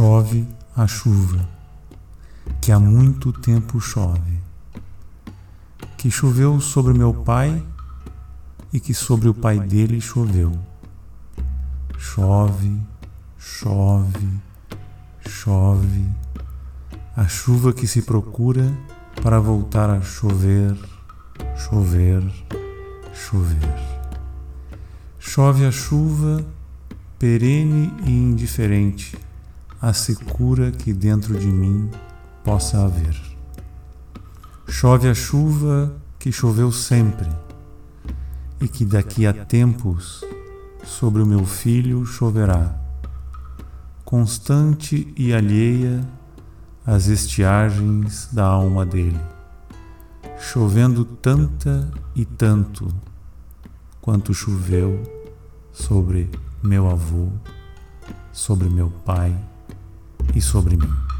Chove a chuva, que há muito tempo chove, que choveu sobre meu pai e que sobre o pai dele choveu. Chove, chove, chove, a chuva que se procura para voltar a chover, chover, chover. Chove a chuva perene e indiferente a secura que dentro de mim possa haver. Chove a chuva que choveu sempre e que daqui a tempos sobre o meu filho choverá, constante e alheia às estiagens da alma dele, chovendo tanta e tanto quanto choveu sobre meu avô, sobre meu pai e sobre mim.